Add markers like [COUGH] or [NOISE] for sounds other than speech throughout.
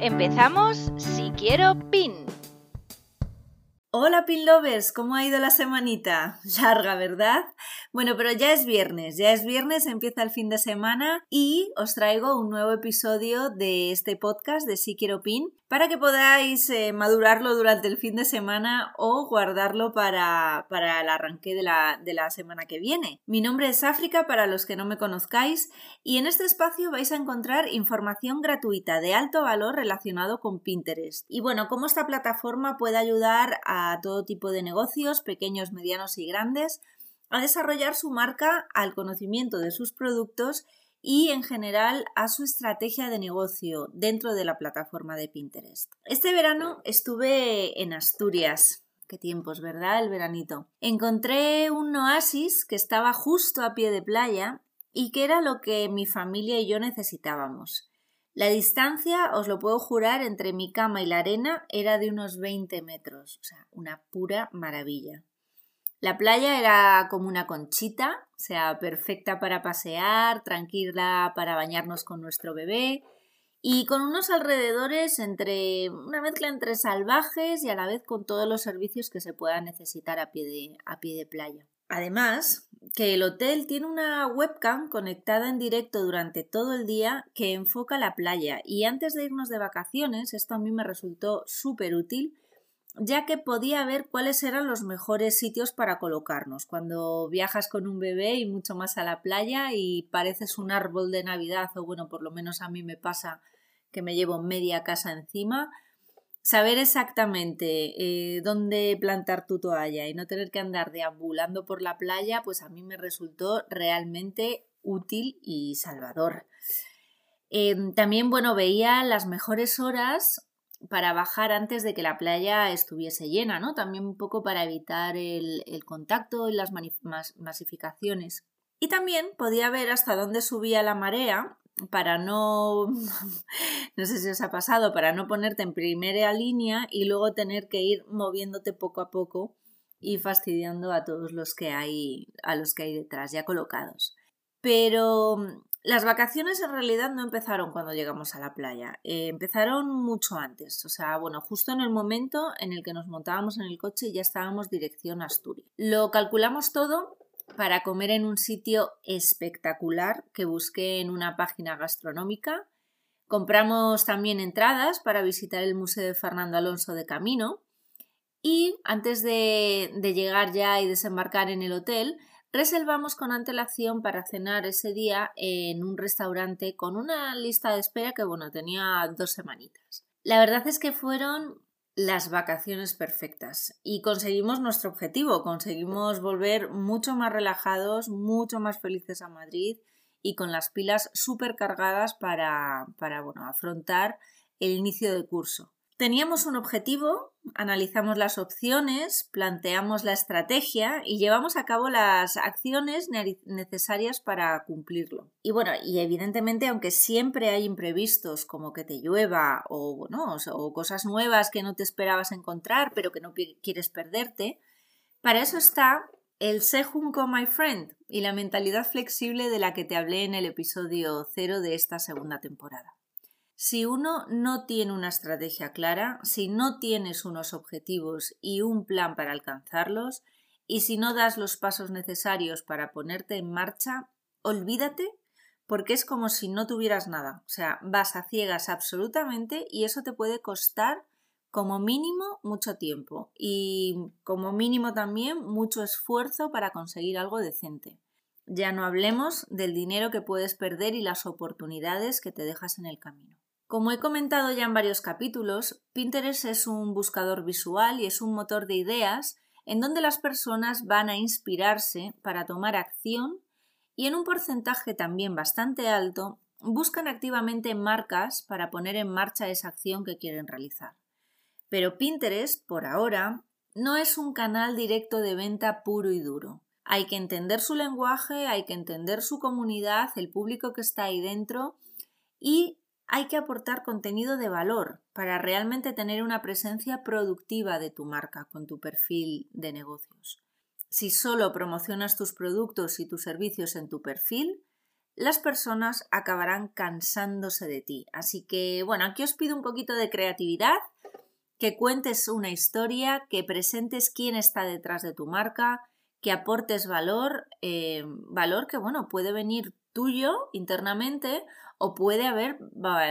Empezamos Si Quiero Pin. Hola Pin Lovers, ¿cómo ha ido la semanita? [LAUGHS] Larga, ¿verdad? Bueno, pero ya es viernes, ya es viernes, empieza el fin de semana y os traigo un nuevo episodio de este podcast de Si Quiero Pin para que podáis eh, madurarlo durante el fin de semana o guardarlo para, para el arranque de la, de la semana que viene. Mi nombre es África para los que no me conozcáis y en este espacio vais a encontrar información gratuita de alto valor relacionado con Pinterest. Y bueno, cómo esta plataforma puede ayudar a todo tipo de negocios, pequeños, medianos y grandes, a desarrollar su marca al conocimiento de sus productos y en general a su estrategia de negocio dentro de la plataforma de Pinterest. Este verano estuve en Asturias. Qué tiempos, ¿verdad? El veranito. Encontré un oasis que estaba justo a pie de playa y que era lo que mi familia y yo necesitábamos. La distancia, os lo puedo jurar, entre mi cama y la arena era de unos 20 metros, o sea, una pura maravilla. La playa era como una conchita, o sea, perfecta para pasear, tranquila para bañarnos con nuestro bebé y con unos alrededores entre una mezcla entre salvajes y a la vez con todos los servicios que se puedan necesitar a pie de, a pie de playa. Además, que el hotel tiene una webcam conectada en directo durante todo el día que enfoca la playa y antes de irnos de vacaciones, esto a mí me resultó súper útil ya que podía ver cuáles eran los mejores sitios para colocarnos. Cuando viajas con un bebé y mucho más a la playa y pareces un árbol de Navidad, o bueno, por lo menos a mí me pasa que me llevo media casa encima, saber exactamente eh, dónde plantar tu toalla y no tener que andar deambulando por la playa, pues a mí me resultó realmente útil y salvador. Em, también, bueno, veía las mejores horas para bajar antes de que la playa estuviese llena, ¿no? También un poco para evitar el, contacto y las masificaciones. Y también podía ver hasta dónde subía la marea para no, [LAUGHS] no sé si os ha pasado, para no ponerte en primera línea y luego tener que ir moviéndote poco a poco y fastidiando a todos los que hay, a los que hay detrás ya colocados. Pero las vacaciones en realidad no empezaron cuando llegamos a la playa, eh, empezaron mucho antes, o sea, bueno, justo en el momento en el que nos montábamos en el coche y ya estábamos dirección Asturias. Lo calculamos todo para comer en un sitio espectacular que busqué en una página gastronómica. Compramos también entradas para visitar el Museo de Fernando Alonso de Camino y antes de llegar ya y desembarcar en el hotel, reservamos con antelación para cenar ese día en un restaurante con una lista de espera que, bueno, tenía dos semanitas. La verdad es que fueron las vacaciones perfectas y conseguimos nuestro objetivo, conseguimos volver mucho más relajados, mucho más felices a Madrid y con las pilas súper cargadas para, para bueno, afrontar el inicio del curso. Teníamos un objetivo, analizamos las opciones, planteamos la estrategia y llevamos a cabo las acciones necesarias para cumplirlo. Y bueno, y evidentemente, aunque siempre hay imprevistos como que te llueva o, bueno, o cosas nuevas que no te esperabas encontrar pero que no quieres perderte, para eso está el Sejunko My Friend y la mentalidad flexible de la que te hablé en el episodio cero de esta segunda temporada. Si uno no tiene una estrategia clara, si no tienes unos objetivos y un plan para alcanzarlos, y si no das los pasos necesarios para ponerte en marcha, olvídate porque es como si no tuvieras nada. O sea, vas a ciegas absolutamente y eso te puede costar como mínimo mucho tiempo y como mínimo también mucho esfuerzo para conseguir algo decente. Ya no hablemos del dinero que puedes perder y las oportunidades que te dejas en el camino. Como he comentado ya en varios capítulos, Pinterest es un buscador visual y es un motor de ideas en donde las personas van a inspirarse para tomar acción y en un porcentaje también bastante alto buscan activamente marcas para poner en marcha esa acción que quieren realizar. Pero Pinterest, por ahora, no es un canal directo de venta puro y duro. Hay que entender su lenguaje, hay que entender su comunidad, el público que está ahí dentro y hay que aportar contenido de valor para realmente tener una presencia productiva de tu marca con tu perfil de negocios. Si solo promocionas tus productos y tus servicios en tu perfil, las personas acabarán cansándose de ti. Así que, bueno, aquí os pido un poquito de creatividad, que cuentes una historia, que presentes quién está detrás de tu marca, que aportes valor, eh, valor que, bueno, puede venir tuyo internamente o puede haber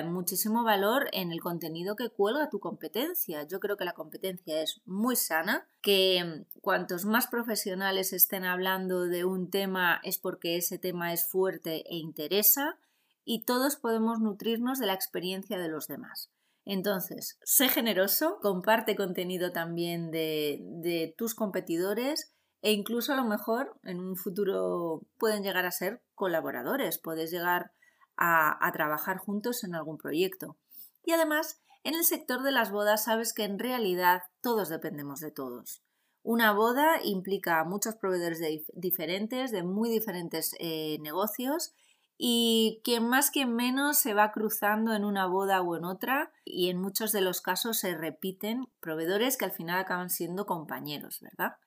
muchísimo valor en el contenido que cuelga tu competencia. Yo creo que la competencia es muy sana, que mm, cuantos más profesionales estén hablando de un tema es porque ese tema es fuerte e interesa y todos podemos nutrirnos de la experiencia de los demás. Entonces, sé generoso, comparte contenido también de, de tus competidores e incluso a lo mejor en un futuro pueden llegar a ser colaboradores, puedes llegar a, trabajar juntos en algún proyecto. Y además, en el sector de las bodas sabes que en realidad todos dependemos de todos. Una boda implica muchos proveedores diferentes, de muy diferentes eh, negocios, y quien más, quien menos se va cruzando en una boda o en otra, y en muchos de los casos se repiten proveedores que al final acaban siendo compañeros, ¿verdad?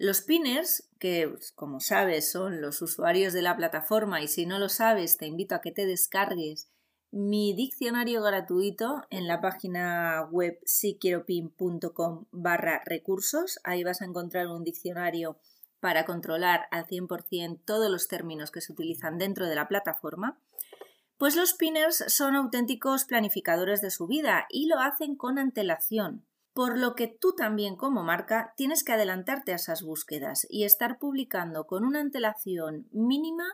Los pinners, que como sabes son los usuarios de la plataforma y si no lo sabes te invito a que te descargues mi diccionario gratuito en la página web siquieropin.com barra recursos. Ahí vas a encontrar un diccionario para controlar al 100% todos los términos que se utilizan dentro de la plataforma. Pues los pinners son auténticos planificadores de su vida y lo hacen con antelación por lo que tú también como marca tienes que adelantarte a esas búsquedas y estar publicando con una antelación mínima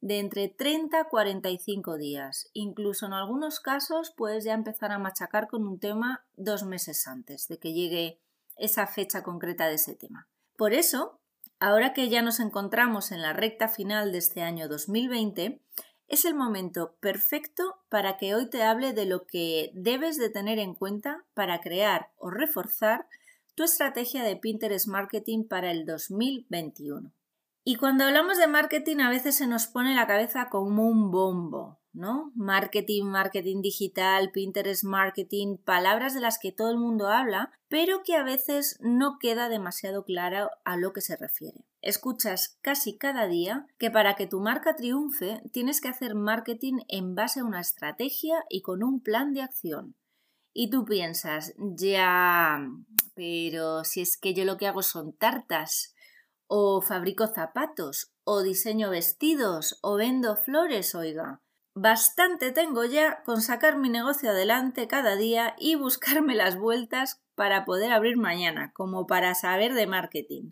de entre 30 a 45 días. Incluso en algunos casos puedes ya empezar a machacar con un tema dos meses antes de que llegue esa fecha concreta de ese tema. Por eso, ahora que ya nos encontramos en la recta final de este año 2020, es el momento perfecto para que hoy te hable de lo que debes de tener en cuenta para crear o reforzar tu estrategia de Pinterest Marketing para el 2021. Y cuando hablamos de marketing a veces se nos pone la cabeza como un bombo, ¿no? Marketing, marketing digital, Pinterest marketing, palabras de las que todo el mundo habla, pero que a veces no queda demasiado clara a lo que se refiere. Escuchas casi cada día que para que tu marca triunfe tienes que hacer marketing en base a una estrategia y con un plan de acción. Y tú piensas, ya, pero si es que yo lo que hago son tartas, o fabrico zapatos, o diseño vestidos, o vendo flores, oiga. Bastante tengo ya con sacar mi negocio adelante cada día y buscarme las vueltas para poder abrir mañana, como para saber de marketing.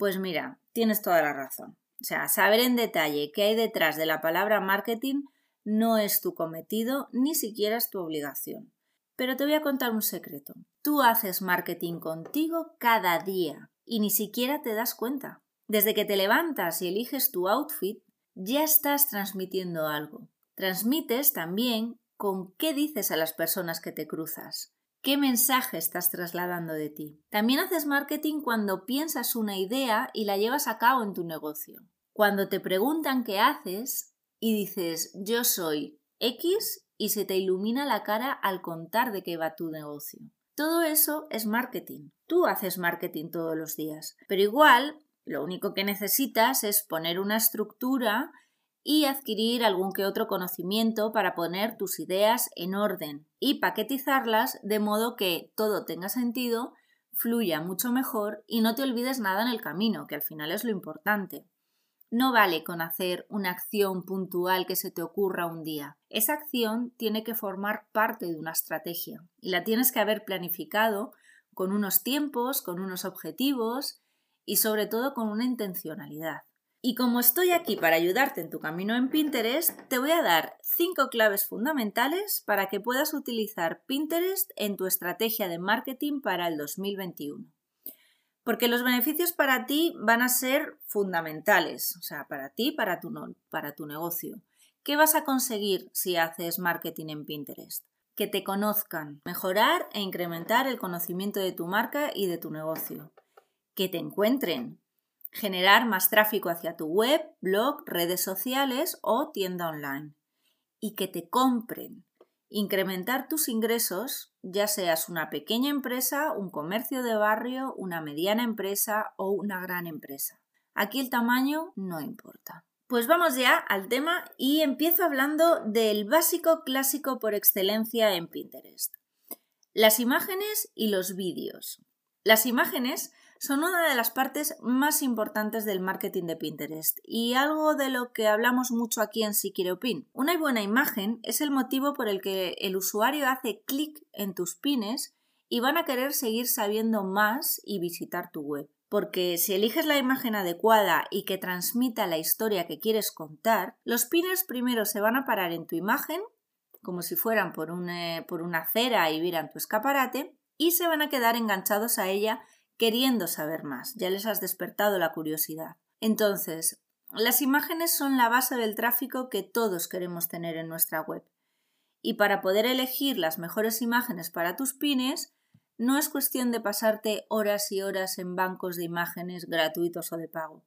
Pues mira, tienes toda la razón. O sea, saber en detalle qué hay detrás de la palabra marketing no es tu cometido ni siquiera es tu obligación. Pero te voy a contar un secreto. Tú haces marketing contigo cada día y ni siquiera te das cuenta. Desde que te levantas y eliges tu outfit, ya estás transmitiendo algo. Transmites también con qué dices a las personas que te cruzas. ¿Qué mensaje estás trasladando de ti? También haces marketing cuando piensas una idea y la llevas a cabo en tu negocio. Cuando te preguntan qué haces y dices yo soy X y se te ilumina la cara al contar de qué va tu negocio. Todo eso es marketing. Tú haces marketing todos los días. Pero igual, lo único que necesitas es poner una estructura y adquirir algún que otro conocimiento para poner tus ideas en orden y paquetizarlas de modo que todo tenga sentido, fluya mucho mejor y no te olvides nada en el camino, que al final es lo importante. No vale con hacer una acción puntual que se te ocurra un día. Esa acción tiene que formar parte de una estrategia y la tienes que haber planificado con unos tiempos, con unos objetivos y sobre todo con una intencionalidad. Y como estoy aquí para ayudarte en tu camino en Pinterest, te voy a dar cinco claves fundamentales para que puedas utilizar Pinterest en tu estrategia de marketing para el 2021. Porque los beneficios para ti van a ser fundamentales, o sea, para ti, para tu, para tu negocio. ¿Qué vas a conseguir si haces marketing en Pinterest? Que te conozcan, mejorar e incrementar el conocimiento de tu marca y de tu negocio. Que te encuentren, generar más tráfico hacia tu web, blog, redes sociales o tienda online. Y que te compren, incrementar tus ingresos, ya seas una pequeña empresa, un comercio de barrio, una mediana empresa o una gran empresa. Aquí el tamaño no importa. Pues vamos ya al tema y empiezo hablando del básico clásico por excelencia en Pinterest. Las imágenes y los vídeos. Las imágenes son una de las partes más importantes del marketing de Pinterest y algo de lo que hablamos mucho aquí en Si Quiere Pin. Una buena imagen es el motivo por el que el usuario hace clic en tus pines y van a querer seguir sabiendo más y visitar tu web. Porque si eliges la imagen adecuada y que transmita la historia que quieres contar, los pines primero se van a parar en tu imagen, como si fueran por, por una acera y vieran tu escaparate, y se van a quedar enganchados a ella queriendo saber más, ya les has despertado la curiosidad. Entonces, las imágenes son la base del tráfico que todos queremos tener en nuestra web. Y para poder elegir las mejores imágenes para tus pines, no es cuestión de pasarte horas y horas en bancos de imágenes gratuitos o de pago,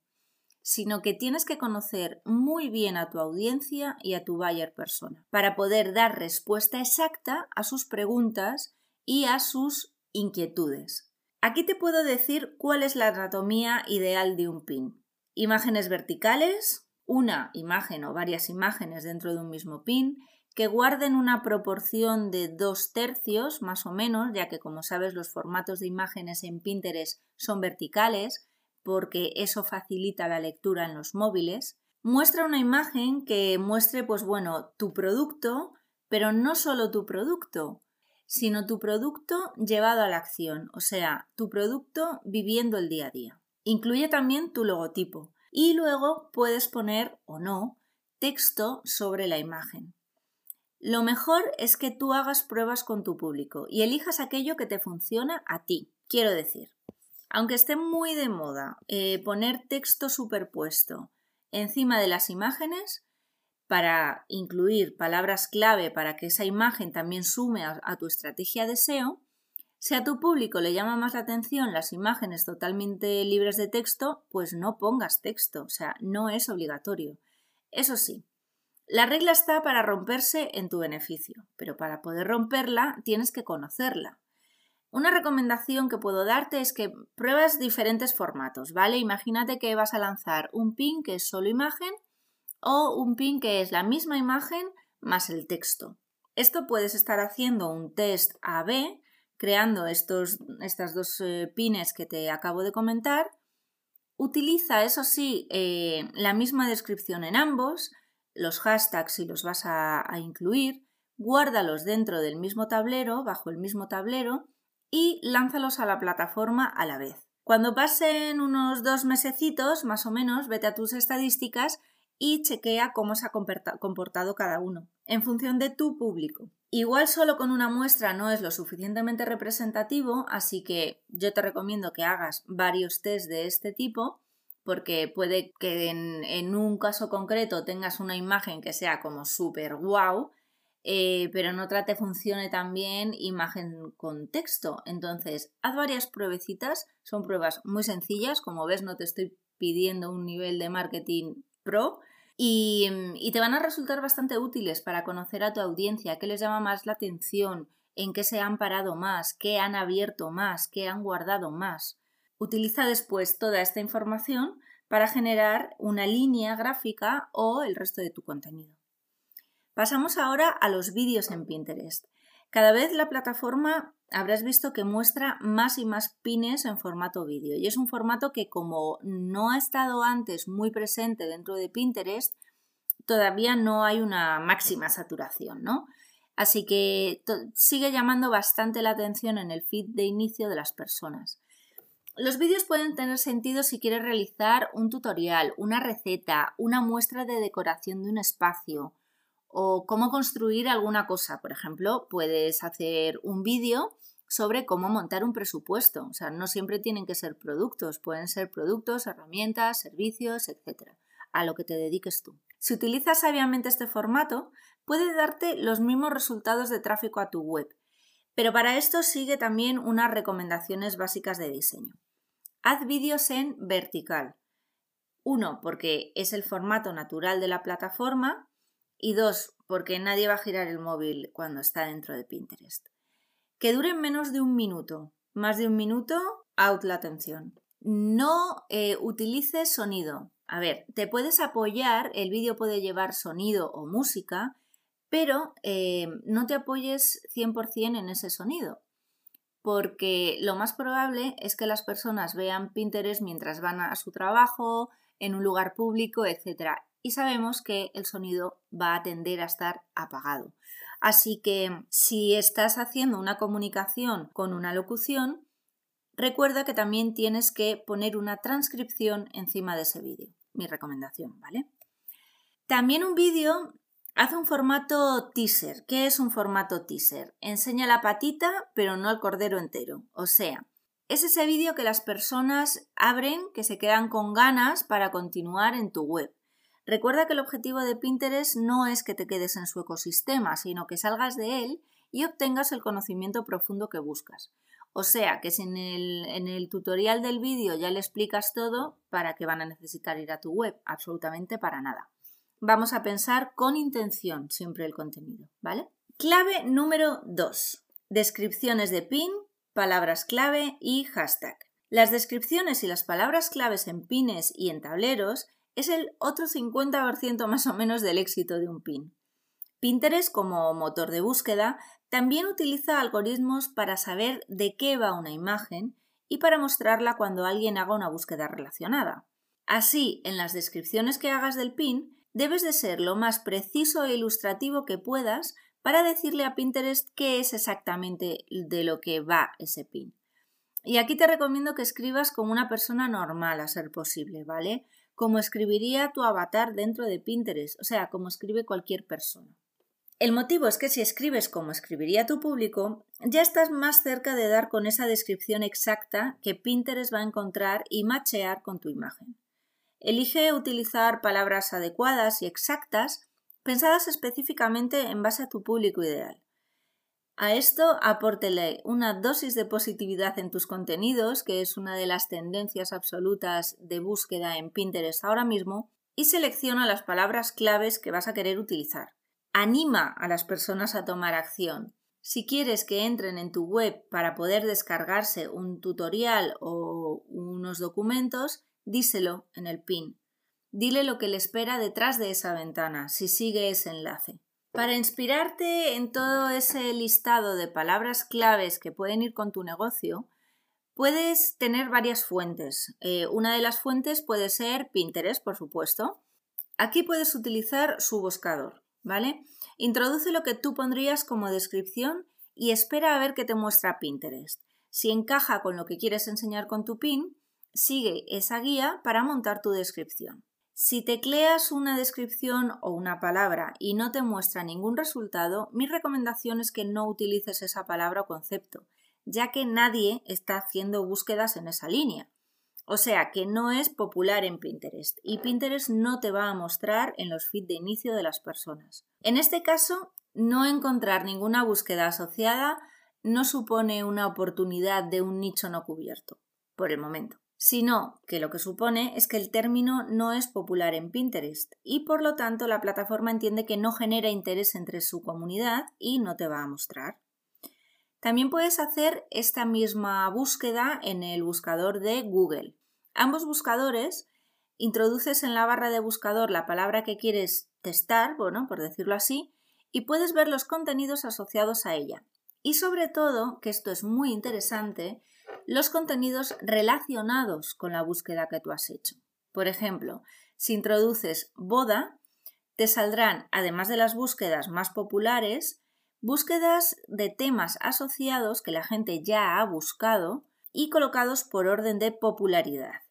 sino que tienes que conocer muy bien a tu audiencia y a tu buyer persona para poder dar respuesta exacta a sus preguntas y a sus inquietudes. Aquí te puedo decir cuál es la anatomía ideal de un pin. Imágenes verticales, una imagen o varias imágenes dentro de un mismo pin, que guarden una proporción de dos tercios más o menos, ya que como sabes los formatos de imágenes en Pinterest son verticales, porque eso facilita la lectura en los móviles. Muestra una imagen que muestre, pues bueno, tu producto, pero no solo tu producto, sino tu producto llevado a la acción, o sea, tu producto viviendo el día a día. Incluye también tu logotipo y luego puedes poner o no texto sobre la imagen. Lo mejor es que tú hagas pruebas con tu público y elijas aquello que te funciona a ti. Quiero decir, aunque esté muy de moda eh, poner texto superpuesto encima de las imágenes, para incluir palabras clave para que esa imagen también sume a, tu estrategia de SEO, si a tu público le llama más la atención las imágenes totalmente libres de texto, pues no pongas texto, o sea, no es obligatorio. Eso sí, la regla está para romperse en tu beneficio, pero para poder romperla tienes que conocerla. Una recomendación que puedo darte es que pruebas diferentes formatos, ¿vale? Imagínate que vas a lanzar un pin que es solo imagen o un pin que es la misma imagen más el texto. Esto puedes estar haciendo un test A-B, creando estos, estas dos eh, pines que te acabo de comentar. Utiliza, eso sí, eh, la misma descripción en ambos, los hashtags si los vas a, a incluir, guárdalos dentro del mismo tablero, bajo el mismo tablero, y lánzalos a la plataforma a la vez. Cuando pasen unos dos mesecitos, más o menos, vete a tus estadísticas y chequea cómo se ha comportado cada uno, en función de tu público. Igual solo con una muestra no es lo suficientemente representativo, así que yo te recomiendo que hagas varios test de este tipo, porque puede que en, un caso concreto tengas una imagen que sea como súper wow, eh, pero en otra te funcione también imagen con texto. Entonces, haz varias pruebecitas, son pruebas muy sencillas, como ves no te estoy pidiendo un nivel de marketing pro, Mm, y, te van a resultar bastante útiles para conocer a tu audiencia, qué les llama más la atención, en qué se han parado más, qué han abierto más, qué han guardado más. Utiliza después toda esta información para generar una línea gráfica o el resto de tu contenido. Pasamos ahora a los vídeos en Pinterest. Cada vez la plataforma habrás visto que muestra más y más pines en formato vídeo y es un formato que como no ha estado antes muy presente dentro de Pinterest, todavía no hay una máxima saturación, ¿no? Así que sigue llamando bastante la atención en el feed de inicio de las personas. Los vídeos pueden tener sentido si quieres realizar un tutorial, una receta, una muestra de decoración de un espacio, o cómo construir alguna cosa. Por ejemplo, puedes hacer un vídeo sobre cómo montar un presupuesto. O sea, no siempre tienen que ser productos, pueden ser productos, herramientas, servicios, etc. a lo que te dediques tú. Si utilizas sabiamente este formato, puede darte los mismos resultados de tráfico a tu web, pero para esto sigue también unas recomendaciones básicas de diseño. Haz vídeos en vertical. Uno, porque es el formato natural de la plataforma y dos, porque nadie va a girar el móvil cuando está dentro de Pinterest. Que duren menos de un minuto. Más de un minuto, out la atención. No eh, utilices sonido. A ver, te puedes apoyar, el vídeo puede llevar sonido o música, pero eh, no te apoyes 100% en ese sonido, porque lo más probable es que las personas vean Pinterest mientras van a su trabajo, en un lugar público, etc. Y sabemos que el sonido va a tender a estar apagado. Así que si estás haciendo una comunicación con una locución, recuerda que también tienes que poner una transcripción encima de ese vídeo. Mi recomendación, ¿vale? También un vídeo Haz un formato teaser. ¿Qué es un formato teaser? Enseña la patita, pero no el cordero entero. O sea, es ese vídeo que las personas abren, que se quedan con ganas para continuar en tu web. Recuerda que el objetivo de Pinterest no es que te quedes en su ecosistema, sino que salgas de él y obtengas el conocimiento profundo que buscas. O sea que si en el, en el tutorial del vídeo ya le explicas todo, ¿para qué van a necesitar ir a tu web? Absolutamente para nada vamos a pensar con intención siempre el contenido, ¿vale? Clave número 2. Descripciones de pin, palabras clave y hashtag. Las descripciones y las palabras claves en pines y en tableros es el otro 50% más o menos del éxito de un pin. Pinterest, como motor de búsqueda, también utiliza algoritmos para saber de qué va una imagen y para mostrarla cuando alguien haga una búsqueda relacionada. Así, en las descripciones que hagas del pin, debes de ser lo más preciso e ilustrativo que puedas para decirle a Pinterest qué es exactamente de lo que va ese pin. Y aquí te recomiendo que escribas como una persona normal a ser posible, ¿vale? Como escribiría tu avatar dentro de Pinterest, o sea, como escribe cualquier persona. El motivo es que si escribes como escribiría tu público, ya estás más cerca de dar con esa descripción exacta que Pinterest va a encontrar y machear con tu imagen. Elige utilizar palabras adecuadas y exactas pensadas específicamente en base a tu público ideal. A esto apórtele una dosis de positividad en tus contenidos, que es una de las tendencias absolutas de búsqueda en Pinterest ahora mismo, y selecciona las palabras claves que vas a querer utilizar. Anima a las personas a tomar acción. Si quieres que entren en tu web para poder descargarse un tutorial o unos documentos, díselo en el pin. Dile lo que le espera detrás de esa ventana, si sigue ese enlace. Para inspirarte en todo ese listado de palabras claves que pueden ir con tu negocio, puedes tener varias fuentes. Eh, una de las fuentes puede ser Pinterest, por supuesto. Aquí puedes utilizar su buscador, ¿vale? Introduce lo que tú pondrías como descripción y espera a ver qué te muestra Pinterest. Si encaja con lo que quieres enseñar con tu pin, sigue esa guía para montar tu descripción. Si tecleas una descripción o una palabra y no te muestra ningún resultado, mi recomendación es que no utilices esa palabra o concepto, ya que nadie está haciendo búsquedas en esa línea. O sea que no es popular en Pinterest y Pinterest no te va a mostrar en los feeds de inicio de las personas. En este caso, no encontrar ninguna búsqueda asociada no supone una oportunidad de un nicho no cubierto, por el momento sino que lo que supone es que el término no es popular en Pinterest y por lo tanto la plataforma entiende que no genera interés entre su comunidad y no te va a mostrar. También puedes hacer esta misma búsqueda en el buscador de Google. Ambos buscadores introduces en la barra de buscador la palabra que quieres testar, bueno, por decirlo así, y puedes ver los contenidos asociados a ella. Y sobre todo, que esto es muy interesante, los contenidos relacionados con la búsqueda que tú has hecho. Por ejemplo, si introduces boda, te saldrán, además de las búsquedas más populares, búsquedas de temas asociados que la gente ya ha buscado y colocados por orden de popularidad.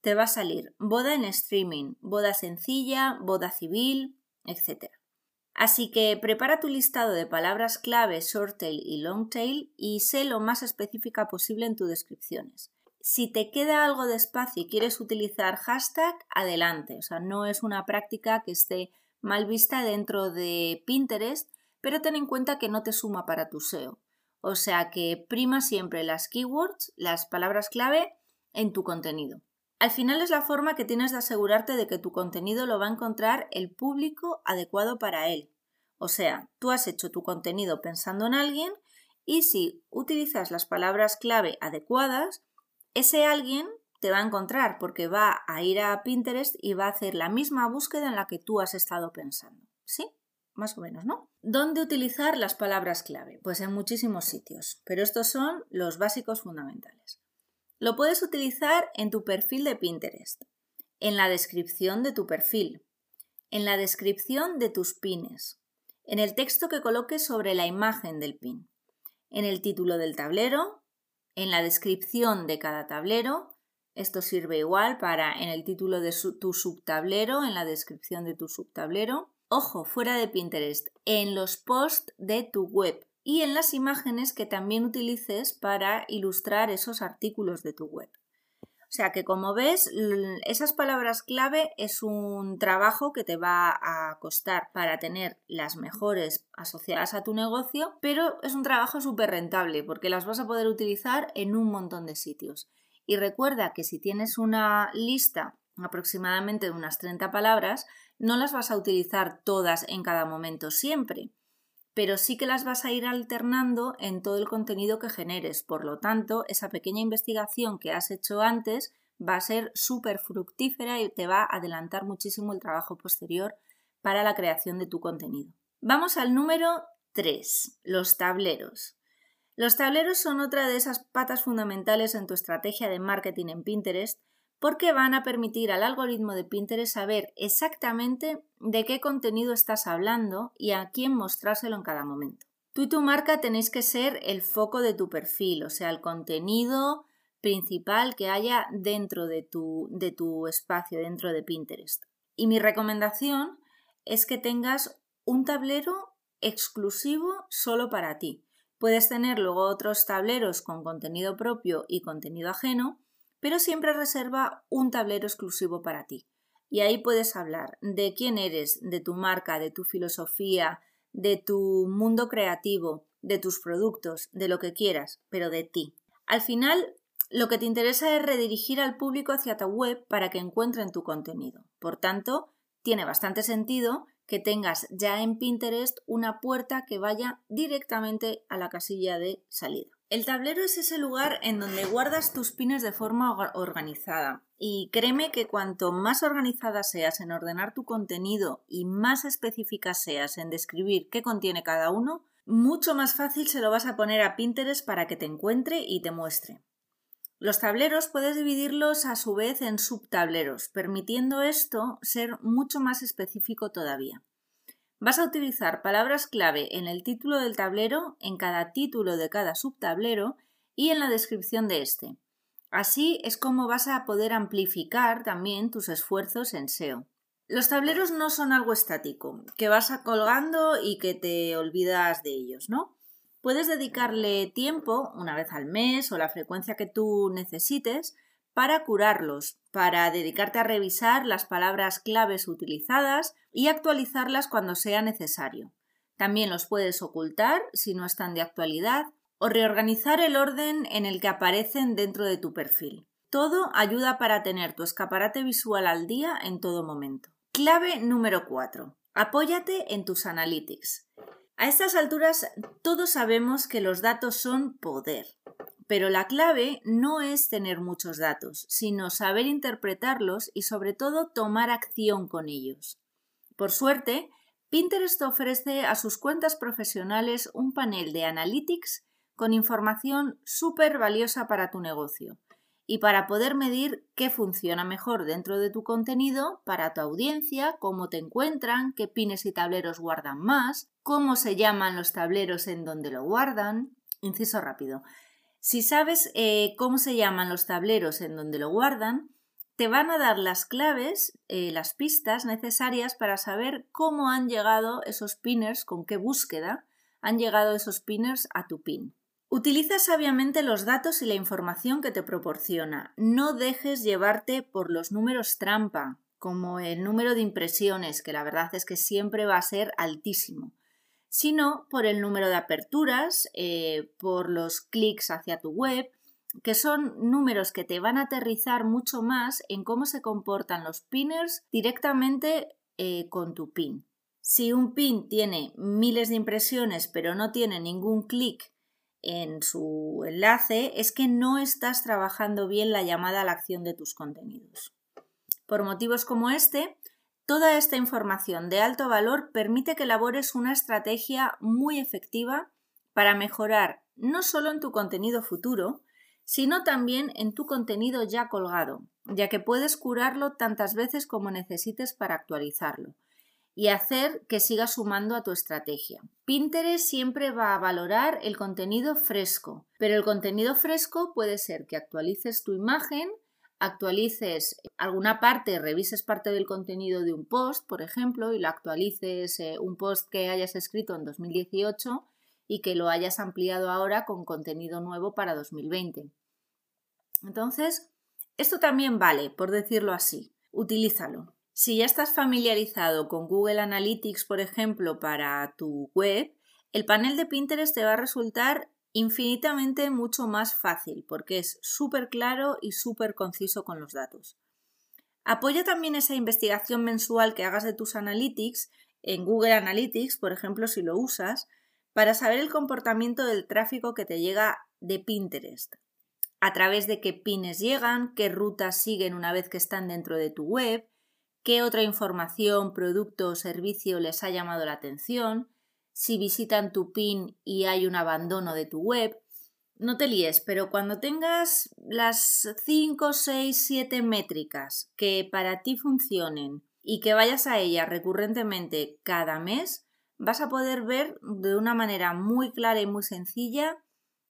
Te va a salir boda en streaming, boda sencilla, boda civil, etc. Así que prepara tu listado de palabras clave short tail y long tail y sé lo más específica posible en tus descripciones. Si te queda algo de espacio y quieres utilizar hashtag, adelante. O sea, no es una práctica que esté mal vista dentro de Pinterest, pero ten en cuenta que no te suma para tu SEO. O sea que prima siempre las keywords, las palabras clave, en tu contenido. Al final es la forma que tienes de asegurarte de que tu contenido lo va a encontrar el público adecuado para él. O sea, tú has hecho tu contenido pensando en alguien y si utilizas las palabras clave adecuadas, ese alguien te va a encontrar porque va a ir a Pinterest y va a hacer la misma búsqueda en la que tú has estado pensando. ¿Sí? Más o menos, ¿no? ¿Dónde utilizar las palabras clave? Pues en muchísimos sitios, pero estos son los básicos fundamentales. Lo puedes utilizar en tu perfil de Pinterest, en la descripción de tu perfil, en la descripción de tus pines, en el texto que coloques sobre la imagen del pin, en el título del tablero, en la descripción de cada tablero. Esto sirve igual para en el título de tu subtablero, en la descripción de tu subtablero. Ojo, fuera de Pinterest, en los posts de tu web y en las imágenes que también utilices para ilustrar esos artículos de tu web. O sea que como ves, esas palabras clave es un trabajo que te va a costar para tener las mejores asociadas a tu negocio, pero es un trabajo súper rentable porque las vas a poder utilizar en un montón de sitios. Y recuerda que si tienes una lista aproximadamente de unas 30 palabras, no las vas a utilizar todas en cada momento siempre pero sí que las vas a ir alternando en todo el contenido que generes. Por lo tanto, esa pequeña investigación que has hecho antes va a ser súper fructífera y te va a adelantar muchísimo el trabajo posterior para la creación de tu contenido. Vamos al número 3, los tableros. Los tableros son otra de esas patas fundamentales en tu estrategia de marketing en Pinterest porque van a permitir al algoritmo de Pinterest saber exactamente de qué contenido estás hablando y a quién mostrárselo en cada momento. Tú y tu marca tenéis que ser el foco de tu perfil, o sea, el contenido principal que haya dentro de tu, de tu espacio, dentro de Pinterest. Y mi recomendación es que tengas un tablero exclusivo solo para ti. Puedes tener luego otros tableros con contenido propio y contenido ajeno, pero siempre reserva un tablero exclusivo para ti. Y ahí puedes hablar de quién eres, de tu marca, de tu filosofía, de tu mundo creativo, de tus productos, de lo que quieras, pero de ti. Al final, lo que te interesa es redirigir al público hacia tu web para que encuentren tu contenido. Por tanto, tiene bastante sentido que tengas ya en Pinterest una puerta que vaya directamente a la casilla de salida. El tablero es ese lugar en donde guardas tus pines de forma organizada. Y créeme que cuanto más organizada seas en ordenar tu contenido y más específica seas en describir qué contiene cada uno, mucho más fácil se lo vas a poner a Pinterest para que te encuentre y te muestre. Los tableros puedes dividirlos a su vez en subtableros, permitiendo esto ser mucho más específico todavía. Vas a utilizar palabras clave en el título del tablero, en cada título de cada subtablero y en la descripción de este. Así es como vas a poder amplificar también tus esfuerzos en SEO. Los tableros no son algo estático, que vas colgando y que te olvidas de ellos, ¿no? Puedes dedicarle tiempo, una vez al mes o la frecuencia que tú necesites, para curarlos, para dedicarte a revisar las palabras claves utilizadas y actualizarlas cuando sea necesario. También los puedes ocultar si no están de actualidad o reorganizar el orden en el que aparecen dentro de tu perfil. Todo ayuda para tener tu escaparate visual al día en todo momento. Clave número 4. Apóyate en tus analytics. A estas alturas todos sabemos que los datos son poder. Pero la clave no es tener muchos datos, sino saber interpretarlos y sobre todo tomar acción con ellos. Por suerte, Pinterest ofrece a sus cuentas profesionales un panel de analytics con información súper valiosa para tu negocio y para poder medir qué funciona mejor dentro de tu contenido para tu audiencia, cómo te encuentran, qué pines y tableros guardan más, cómo se llaman los tableros en donde lo guardan. Inciso rápido. Si sabes eh, cómo se llaman los tableros en donde lo guardan, te van a dar las claves, eh, las pistas necesarias para saber cómo han llegado esos pinners, con qué búsqueda han llegado esos pinners a tu pin. Utiliza sabiamente los datos y la información que te proporciona. No dejes llevarte por los números trampa, como el número de impresiones, que la verdad es que siempre va a ser altísimo, sino por el número de aperturas, eh, por los clics hacia tu web, que son números que te van a aterrizar mucho más en cómo se comportan los pinners directamente eh, con tu pin. Si un pin tiene miles de impresiones pero no tiene ningún clic en su enlace es que no estás trabajando bien la llamada a la acción de tus contenidos. Por motivos como este, toda esta información de alto valor permite que elabores una estrategia muy efectiva para mejorar no solo en tu contenido futuro, sino también en tu contenido ya colgado, ya que puedes curarlo tantas veces como necesites para actualizarlo y hacer que siga sumando a tu estrategia. Pinterest siempre va a valorar el contenido fresco, pero el contenido fresco puede ser que actualices tu imagen, actualices alguna parte, revises parte del contenido de un post, por ejemplo, y lo actualices eh, un post que hayas escrito en 2018 y que lo hayas ampliado ahora con contenido nuevo para 2020. Entonces, esto también vale, por decirlo así. Utilízalo. Si ya estás familiarizado con Google Analytics, por ejemplo, para tu web, el panel de Pinterest te va a resultar infinitamente mucho más fácil porque es súper claro y súper conciso con los datos. Apoya también esa investigación mensual que hagas de tus analytics en Google Analytics, por ejemplo, si lo usas, para saber el comportamiento del tráfico que te llega de Pinterest, a través de qué pines llegan, qué rutas siguen una vez que están dentro de tu web, qué otra información, producto o servicio les ha llamado la atención, si visitan tu pin y hay un abandono de tu web. No te líes, pero cuando tengas las 5, 6, 7 métricas que para ti funcionen y que vayas a ellas recurrentemente cada mes, vas a poder ver de una manera muy clara y muy sencilla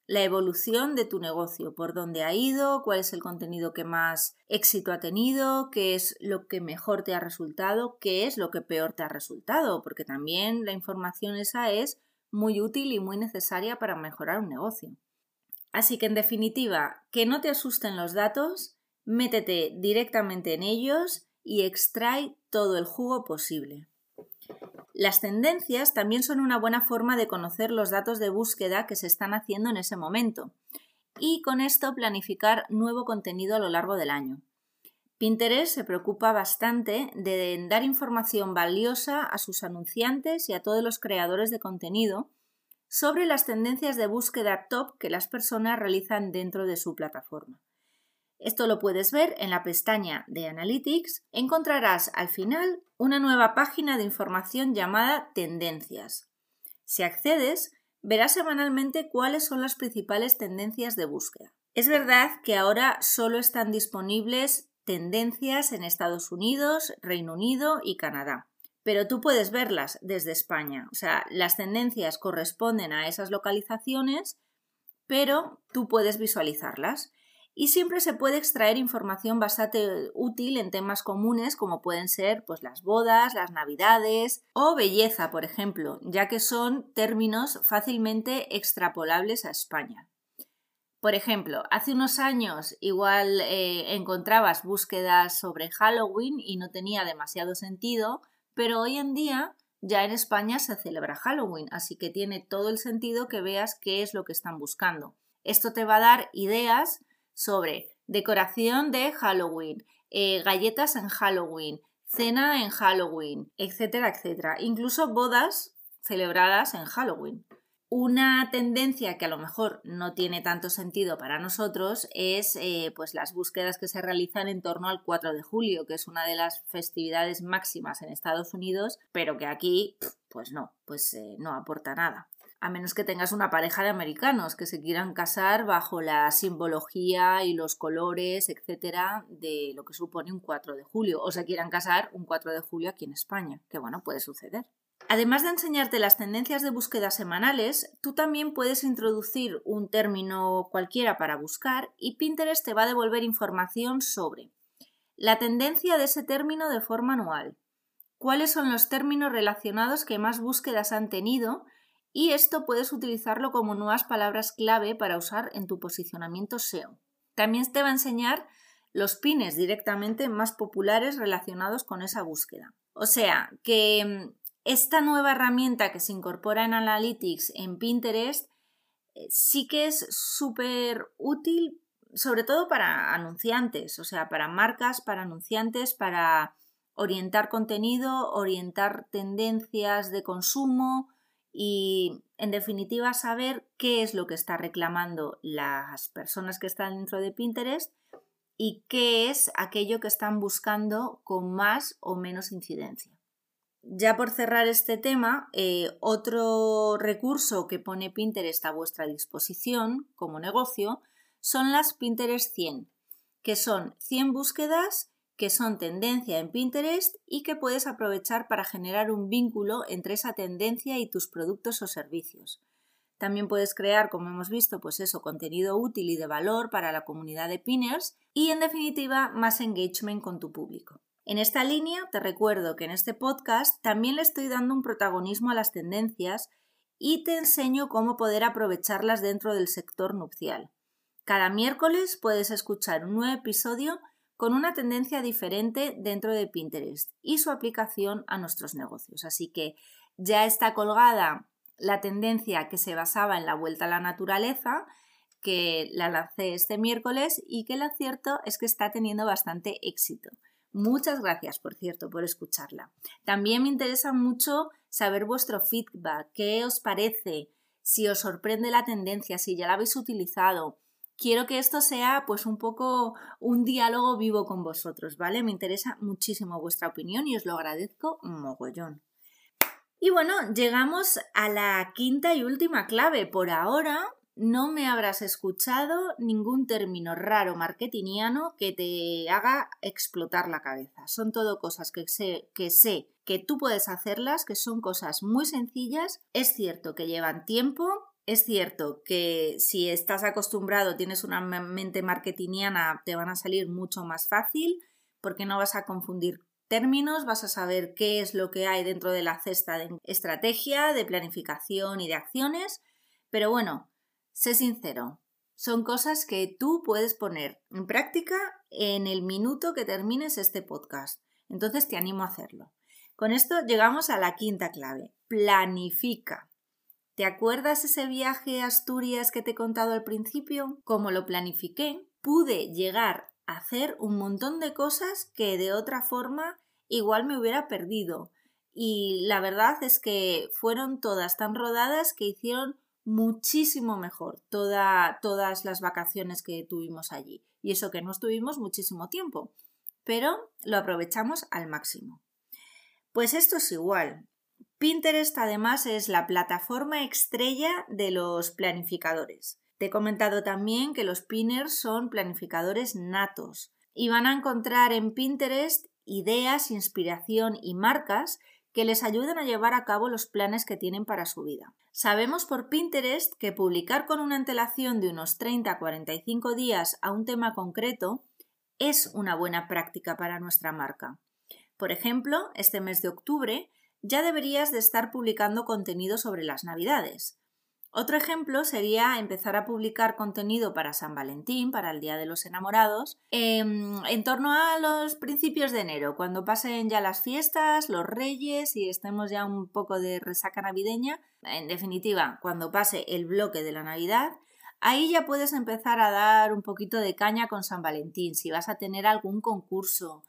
la evolución de tu negocio, por dónde ha ido, cuál es el contenido que más éxito ha tenido, qué es lo que mejor te ha resultado, qué es lo que peor te ha resultado, porque también la información esa es muy útil y muy necesaria para mejorar un negocio. Así que en definitiva, que no te asusten los datos, métete directamente en ellos y extrae todo el jugo posible. Las tendencias también son una buena forma de conocer los datos de búsqueda que se están haciendo en ese momento y con esto planificar nuevo contenido a lo largo del año. Pinterest se preocupa bastante de dar información valiosa a sus anunciantes y a todos los creadores de contenido sobre las tendencias de búsqueda top que las personas realizan dentro de su plataforma. Esto lo puedes ver en la pestaña de Analytics. Encontrarás al final una nueva página de información llamada Tendencias. Si accedes, verás semanalmente cuáles son las principales tendencias de búsqueda. Es verdad que ahora solo están disponibles tendencias en Estados Unidos, Reino Unido y Canadá. Pero tú puedes verlas desde España. O sea, las tendencias corresponden a esas localizaciones, pero tú puedes visualizarlas y siempre se puede extraer información bastante útil en temas comunes como pueden ser pues, las bodas, las navidades o belleza, por ejemplo, ya que son términos fácilmente extrapolables a España. Por ejemplo, hace unos años igual eh, encontrabas búsquedas sobre Halloween y no tenía demasiado sentido, pero hoy en día ya en España se celebra Halloween, así que tiene todo el sentido que veas qué es lo que están buscando. Esto te va a dar ideas sobre decoración de Halloween, eh, galletas en Halloween, cena en Halloween, etcétera, etcétera. Incluso bodas celebradas en Halloween. Una tendencia que a lo mejor no tiene tanto sentido para nosotros es eh, pues las búsquedas que se realizan en torno al 4 de julio, que es una de las festividades máximas en Estados Unidos, pero que aquí pues no, pues eh, no aporta nada a menos que tengas una pareja de americanos que se quieran casar bajo la simbología y los colores, etcétera, de lo que supone un 4 de julio, o se quieran casar un 4 de julio aquí en España, que bueno, puede suceder. Además de enseñarte las tendencias de búsqueda semanales, tú también puedes introducir un término cualquiera para buscar y Pinterest te va a devolver información sobre la tendencia de ese término de forma anual, cuáles son los términos relacionados que más búsquedas han tenido y esto puedes utilizarlo como nuevas palabras clave para usar en tu posicionamiento SEO. También te va a enseñar los pines directamente más populares relacionados con esa búsqueda. O sea, que mm, esta nueva herramienta que se incorpora en Analytics en Pinterest eh, sí que es súper útil, sobre todo para anunciantes, o sea, para marcas, para anunciantes, para orientar contenido, orientar tendencias de consumo y, en definitiva, saber qué es lo que está reclamando las personas que están dentro de Pinterest y qué es aquello que están buscando con más o menos incidencia. Ya por cerrar este tema, eh, otro recurso que pone Pinterest a vuestra disposición como negocio son las Pinterest 100, que son 100 búsquedas que son tendencia en Pinterest y que puedes aprovechar para generar un vínculo entre esa tendencia y tus productos o servicios. También puedes crear, como hemos visto, pues eso, contenido útil y de valor para la comunidad de pinners y, en definitiva, más engagement con tu público. En esta línea, te recuerdo que en este podcast también le estoy dando un protagonismo a las tendencias y te enseño cómo poder aprovecharlas dentro del sector nupcial. Cada miércoles puedes escuchar un nuevo episodio con una tendencia diferente dentro de Pinterest y su aplicación a nuestros negocios. Así que ya está colgada la tendencia que se basaba en la vuelta a la naturaleza, que la lancé este miércoles y que lo cierto es que está teniendo bastante éxito. Muchas gracias, por cierto, por escucharla. También me interesa mucho saber vuestro feedback, qué os parece, si os sorprende la tendencia, si ya la habéis utilizado. Quiero que esto sea pues un poco un diálogo vivo con vosotros, ¿vale? Me interesa muchísimo vuestra opinión y os lo agradezco mogollón. Y bueno, llegamos a la quinta y última clave. Por ahora no me habrás escuchado ningún término raro marketingiano que te haga explotar la cabeza. Son todo cosas que sé, que sé que tú puedes hacerlas, que son cosas muy sencillas. Es cierto que llevan tiempo, es cierto que si estás acostumbrado, tienes una mente marketingiana, te van a salir mucho más fácil porque no vas a confundir términos, vas a saber qué es lo que hay dentro de la cesta de estrategia, de planificación y de acciones. Pero bueno, Sé sincero, son cosas que tú puedes poner en práctica en el minuto que termines este podcast. Entonces te animo a hacerlo. Con esto llegamos a la quinta clave. Planifica. ¿Te acuerdas ese viaje a Asturias que te he contado al principio? Como lo planifiqué, pude llegar a hacer un montón de cosas que de otra forma igual me hubiera perdido. Y la verdad es que fueron todas tan rodadas que hicieron muchísimo mejor todas las vacaciones que tuvimos allí. Y eso que no estuvimos muchísimo tiempo, pero lo aprovechamos al máximo. Pues esto es igual. Pinterest además es la plataforma estrella de los planificadores. Te he comentado también que los pinners son planificadores natos y van a encontrar en Pinterest ideas, inspiración y marcas que les ayuden a llevar a cabo los planes que tienen para su vida. Sabemos por Pinterest que publicar con una antelación de unos 30 a 45 días a un tema concreto es una buena práctica para nuestra marca. Por ejemplo, este mes de octubre ya deberías de estar publicando contenido sobre las Navidades. Otro ejemplo sería empezar a publicar contenido para San Valentín, para el Día de los Enamorados, em, en torno a los principios de enero, cuando pasen ya las fiestas, los reyes y estemos ya un poco de resaca navideña. En definitiva, cuando pase el bloque de la Navidad, ahí ya puedes empezar a dar un poquito de caña con San Valentín, si vas a tener algún concurso,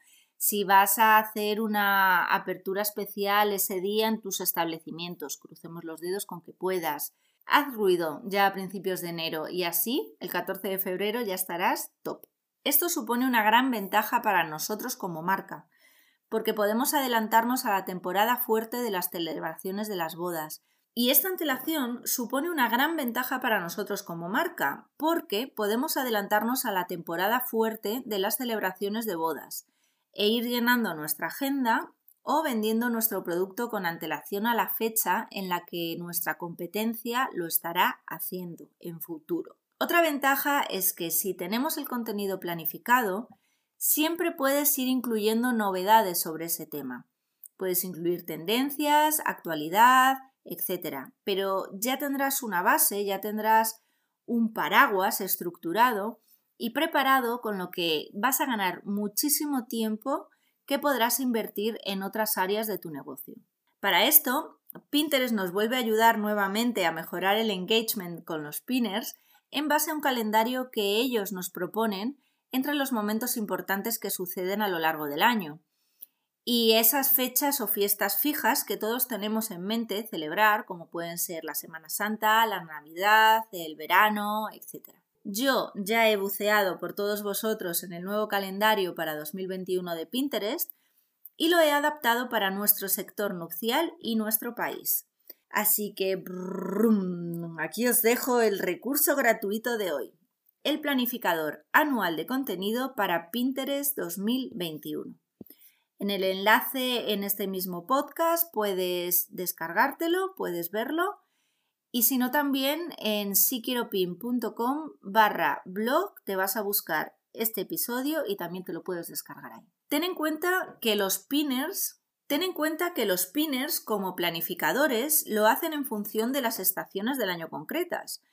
si vas a hacer una apertura especial ese día en tus establecimientos, crucemos los dedos con que puedas Haz ruido ya a principios de enero y así el 14 de febrero ya estarás top. Esto supone una gran ventaja para nosotros como marca, porque podemos adelantarnos a la temporada fuerte de las celebraciones de las bodas. Y esta antelación supone una gran ventaja para nosotros como marca, porque podemos adelantarnos a la temporada fuerte de las celebraciones de bodas e ir llenando nuestra agenda o vendiendo nuestro producto con antelación a la fecha en la que nuestra competencia lo estará haciendo en futuro. Otra ventaja es que si tenemos el contenido planificado, siempre puedes ir incluyendo novedades sobre ese tema. Puedes incluir tendencias, actualidad, etc. Pero ya tendrás una base, ya tendrás un paraguas estructurado y preparado con lo que vas a ganar muchísimo tiempo que podrás invertir en otras áreas de tu negocio. Para esto, Pinterest nos vuelve a ayudar nuevamente a mejorar el engagement con los pinners en base a un calendario que ellos nos proponen entre los momentos importantes que suceden a lo largo del año. Y esas fechas o fiestas fijas que todos tenemos en mente celebrar, como pueden ser la Semana Santa, la Navidad, el verano, etc. Yo ya he buceado por todos vosotros en el nuevo calendario para 2021 de Pinterest y lo he adaptado para nuestro sector nupcial y nuestro país. Así que aquí os dejo el recurso gratuito de hoy, el planificador anual de contenido para Pinterest 2021. En el enlace en este mismo podcast puedes descargártelo, puedes verlo y si no también en siquieropin.com barra blog te vas a buscar este episodio y también te lo puedes descargar ahí. Ten en cuenta que los pinners Ten en cuenta que los pinners como planificadores lo hacen en función de las estaciones del año concretas,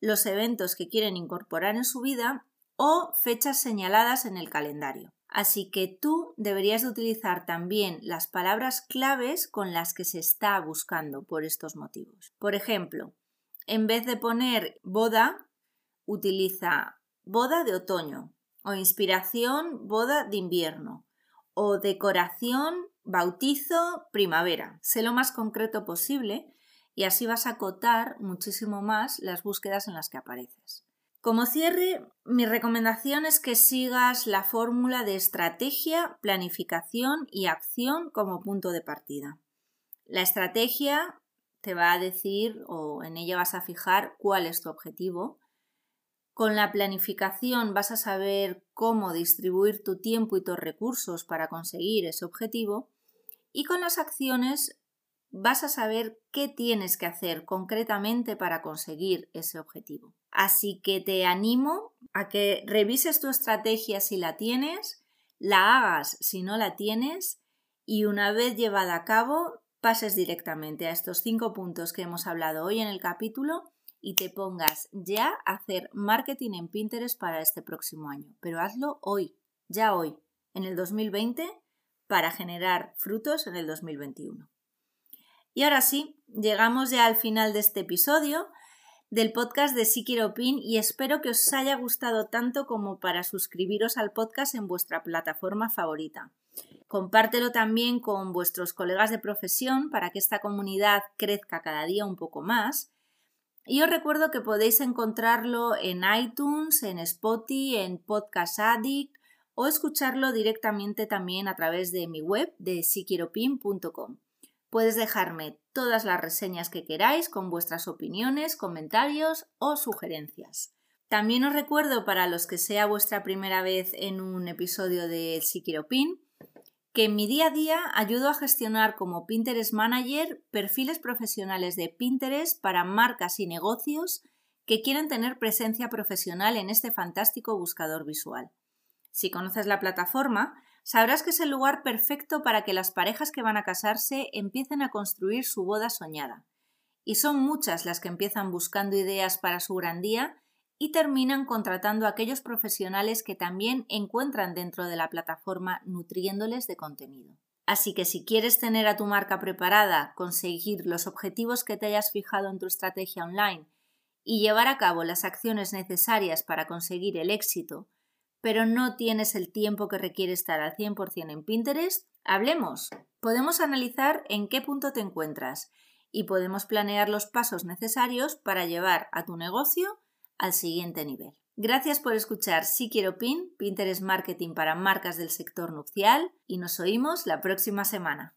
los eventos que quieren incorporar en su vida o fechas señaladas en el calendario. Así que tú deberías de utilizar también las palabras claves con las que se está buscando por estos motivos. Por ejemplo, en vez de poner boda, utiliza boda de otoño o inspiración, boda de invierno o decoración, bautizo, primavera. Sé lo más concreto posible y así vas a acotar muchísimo más las búsquedas en las que apareces. Como cierre, mi recomendación es que sigas la fórmula de estrategia, planificación y acción como punto de partida. La estrategia te va a decir o en ella vas a fijar cuál es tu objetivo. Con la planificación vas a saber cómo distribuir tu tiempo y tus recursos para conseguir ese objetivo. Y con las acciones vas a saber qué tienes que hacer concretamente para conseguir ese objetivo. Así que te animo a que revises tu estrategia si la tienes, la hagas si no la tienes y una vez llevada a cabo pases directamente a estos cinco puntos que hemos hablado hoy en el capítulo y te pongas ya a hacer marketing en Pinterest para este próximo año. Pero hazlo hoy, ya hoy, en el 2020, para generar frutos en el 2021. Y ahora sí, llegamos ya al final de este episodio del podcast de Si Quiero Pin y espero que os haya gustado tanto como para suscribiros al podcast en vuestra plataforma favorita. Compártelo también con vuestros colegas de profesión para que esta comunidad crezca cada día un poco más. Y os recuerdo que podéis encontrarlo en iTunes, en Spotify, en Podcast Addict o escucharlo directamente también a través de mi web de siquieropin.com. Puedes dejarme todas las reseñas que queráis con vuestras opiniones, comentarios o sugerencias. También os recuerdo para los que sea vuestra primera vez en un episodio de Si Pin, que en mi día a día ayudo a gestionar como Pinterest Manager perfiles profesionales de Pinterest para marcas y negocios que quieren tener presencia profesional en este fantástico buscador visual. Si conoces la plataforma, sabrás que es el lugar perfecto para que las parejas que van a casarse empiecen a construir su boda soñada. Y son muchas las que empiezan buscando ideas para su gran día y terminan contratando a aquellos profesionales que también encuentran dentro de la plataforma nutriéndoles de contenido. Así que si quieres tener a tu marca preparada, conseguir los objetivos que te hayas fijado en tu estrategia online y llevar a cabo las acciones necesarias para conseguir el éxito, pero no tienes el tiempo que requiere estar al 100% en Pinterest, hablemos. Podemos analizar en qué punto te encuentras y podemos planear los pasos necesarios para llevar a tu negocio al siguiente nivel. Gracias por escuchar Si Quiero Pin, Pinterest Marketing para marcas del sector nupcial y nos oímos la próxima semana.